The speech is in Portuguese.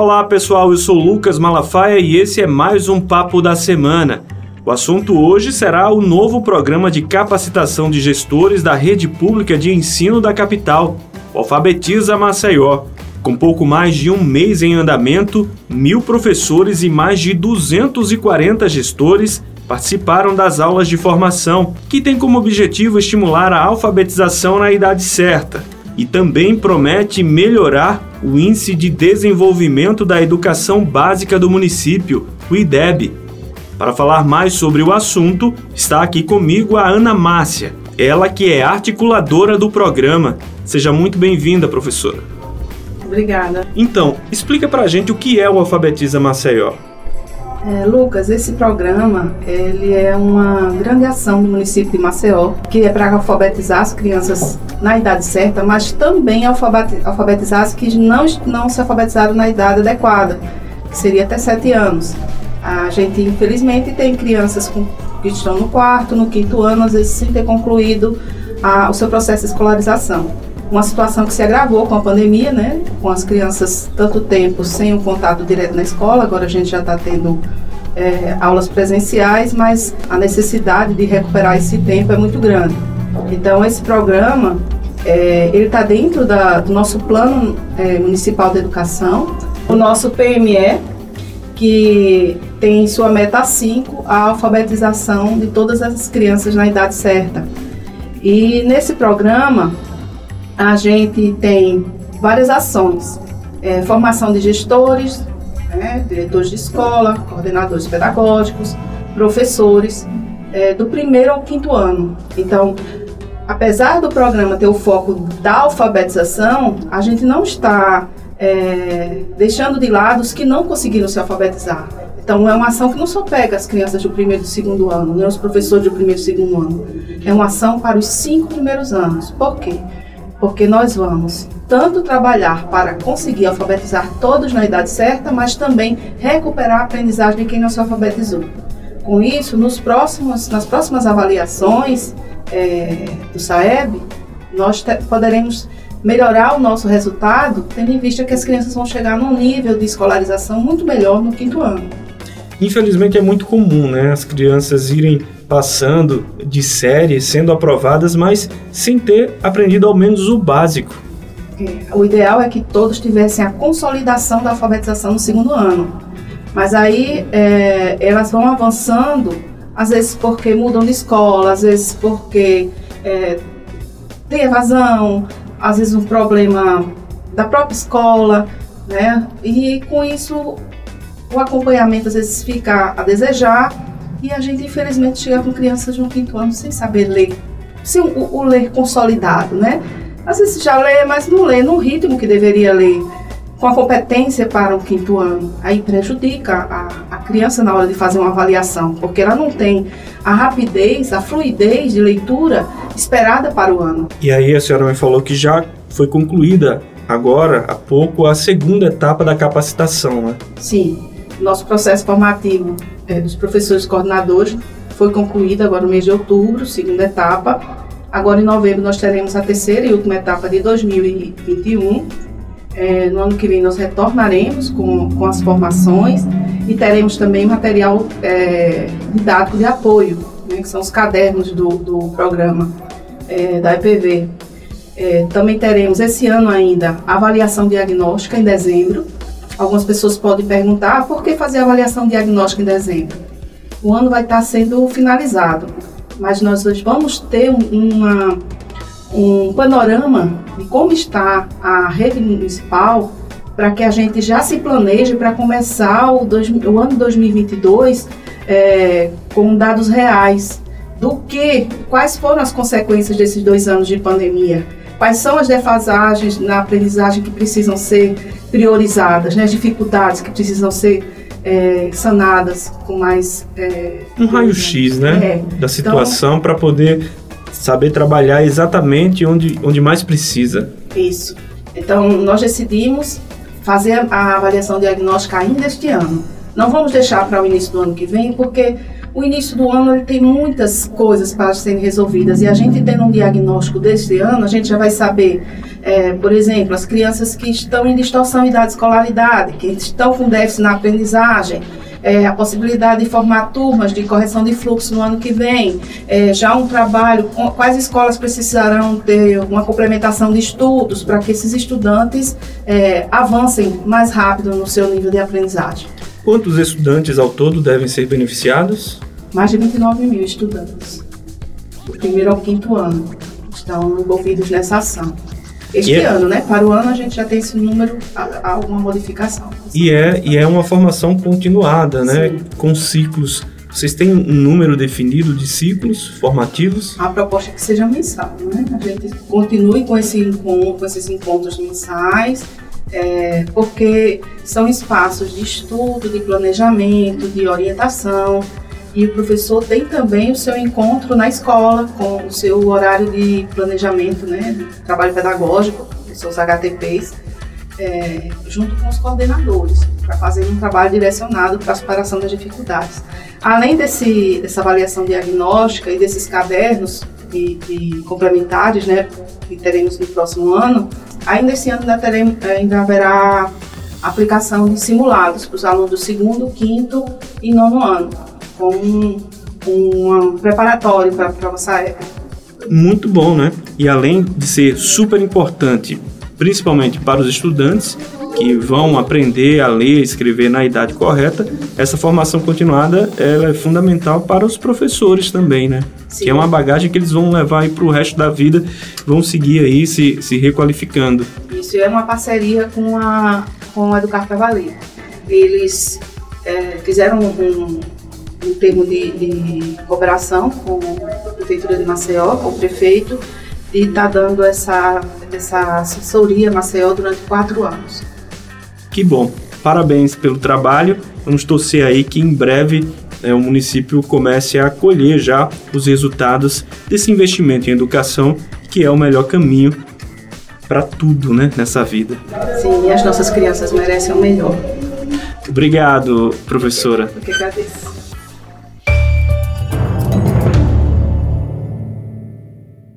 Olá pessoal, eu sou Lucas Malafaia e esse é mais um Papo da Semana. O assunto hoje será o novo programa de capacitação de gestores da rede pública de ensino da capital, o Alfabetiza Maceió. Com pouco mais de um mês em andamento, mil professores e mais de 240 gestores participaram das aulas de formação, que tem como objetivo estimular a alfabetização na idade certa e também promete melhorar o Índice de Desenvolvimento da Educação Básica do município, o IDEB. Para falar mais sobre o assunto, está aqui comigo a Ana Márcia, ela que é articuladora do programa. Seja muito bem-vinda, professora. Obrigada. Então, explica pra gente o que é o Alfabetiza Maceió. É, Lucas, esse programa ele é uma grande ação do município de Maceió, que é para alfabetizar as crianças na idade certa, mas também alfabetizar as que não, não se alfabetizaram na idade adequada, que seria até 7 anos. A gente, infelizmente, tem crianças com, que estão no quarto, no quinto ano, às vezes sem ter concluído a, o seu processo de escolarização uma situação que se agravou com a pandemia, né? Com as crianças tanto tempo sem o contato direto na escola, agora a gente já está tendo é, aulas presenciais, mas a necessidade de recuperar esse tempo é muito grande. Então esse programa é, ele está dentro da, do nosso plano é, municipal de educação, o nosso PME que tem sua meta 5 a alfabetização de todas as crianças na idade certa. E nesse programa a gente tem várias ações. É, formação de gestores, né, diretores de escola, coordenadores pedagógicos, professores, é, do primeiro ao quinto ano. Então, apesar do programa ter o foco da alfabetização, a gente não está é, deixando de lado os que não conseguiram se alfabetizar. Então, é uma ação que não só pega as crianças do primeiro e do segundo ano, nem os professores do primeiro e segundo ano. É uma ação para os cinco primeiros anos. Por quê? Porque nós vamos tanto trabalhar para conseguir alfabetizar todos na idade certa, mas também recuperar a aprendizagem de quem não se alfabetizou. Com isso, nos próximos, nas próximas avaliações é, do SAEB, nós te, poderemos melhorar o nosso resultado, tendo em vista que as crianças vão chegar num nível de escolarização muito melhor no quinto ano. Infelizmente é muito comum, né, as crianças irem passando de série, sendo aprovadas, mas sem ter aprendido ao menos o básico. É, o ideal é que todos tivessem a consolidação da alfabetização no segundo ano. Mas aí é, elas vão avançando, às vezes porque mudam de escola, às vezes porque é, tem evasão, às vezes um problema da própria escola, né? E com isso o acompanhamento às vezes fica a desejar e a gente, infelizmente, chega com crianças de um quinto ano sem saber ler, sem o, o ler consolidado, né? Às vezes já lê, mas não lê no ritmo que deveria ler, com a competência para o quinto ano. Aí prejudica a, a criança na hora de fazer uma avaliação, porque ela não tem a rapidez, a fluidez de leitura esperada para o ano. E aí a senhora me falou que já foi concluída agora, há pouco, a segunda etapa da capacitação, né? Sim. Nosso processo formativo é, dos professores coordenadores foi concluído agora no mês de outubro, segunda etapa. Agora em novembro nós teremos a terceira e última etapa de 2021. É, no ano que vem nós retornaremos com, com as formações e teremos também material é, didático de apoio, né, que são os cadernos do, do programa é, da EPV. É, também teremos esse ano ainda avaliação diagnóstica em dezembro, Algumas pessoas podem perguntar ah, por que fazer avaliação diagnóstica em dezembro? O ano vai estar sendo finalizado, mas nós vamos ter uma, um panorama de como está a rede municipal para que a gente já se planeje para começar o, dois, o ano 2022 é, com dados reais do que, quais foram as consequências desses dois anos de pandemia, quais são as defasagens na aprendizagem que precisam ser priorizadas, né, as dificuldades que precisam ser é, sanadas com mais. É, um raio-x né, é. da então situação então, para poder saber trabalhar exatamente onde, onde mais precisa. Isso. Então, nós decidimos fazer a avaliação diagnóstica ainda este ano. Não vamos deixar para o início do ano que vem, porque o início do ano ele tem muitas coisas para serem resolvidas e a gente tendo um diagnóstico deste ano, a gente já vai saber É, por exemplo, as crianças que estão em distorção em idade de escolaridade, que estão com déficit na aprendizagem, é, a possibilidade de formar turmas de correção de fluxo no ano que vem, é, já um trabalho, quais escolas precisarão ter uma complementação de estudos para que esses estudantes é, avancem mais rápido no seu nível de aprendizagem. Quantos estudantes ao todo devem ser beneficiados? Mais de 29 mil estudantes, do primeiro ao quinto ano, estão envolvidos nessa ação este é, ano, né? Para o ano a gente já tem esse número, alguma modificação. E é, e é uma formação continuada, né? Sim. Com ciclos. Vocês têm um número definido de ciclos formativos? A proposta é que seja mensal, né? A gente continue com, esse encontro, com esses encontros mensais, é, porque são espaços de estudo, de planejamento, de orientação, e o professor tem também o seu encontro na escola, com o seu horário de planejamento, né, trabalho pedagógico, seus HTPs, é, junto com os coordenadores, para fazer um trabalho direcionado para a superação das dificuldades. Além desse, dessa avaliação diagnóstica e desses cadernos de, de complementares, né, que teremos no próximo ano, ainda esse ano ainda, teremos, ainda haverá aplicação de simulados para os alunos do segundo, quinto e nono ano como um, um preparatório para a nossa época. Muito bom, né? E além de ser super importante, principalmente para os estudantes que vão aprender a ler e escrever na idade correta, essa formação continuada ela é fundamental para os professores também, né? Sim. Que é uma bagagem que eles vão levar para o resto da vida, vão seguir aí se, se requalificando. Isso é uma parceria com a, com a Educar para Valer. Eles é, fizeram um, em termos de, de, cooperação com a Prefeitura de Maceió, com o prefeito, e está dando essa, essa assessoria Maceió durante quatro anos. Que bom! Parabéns pelo trabalho. Vamos torcer aí que em breve é, o município comece a colher já os resultados desse investimento em educação, que é o melhor caminho para tudo né, nessa vida. Sim, e as nossas crianças merecem o melhor. Obrigado, professora. Eu que agradeço.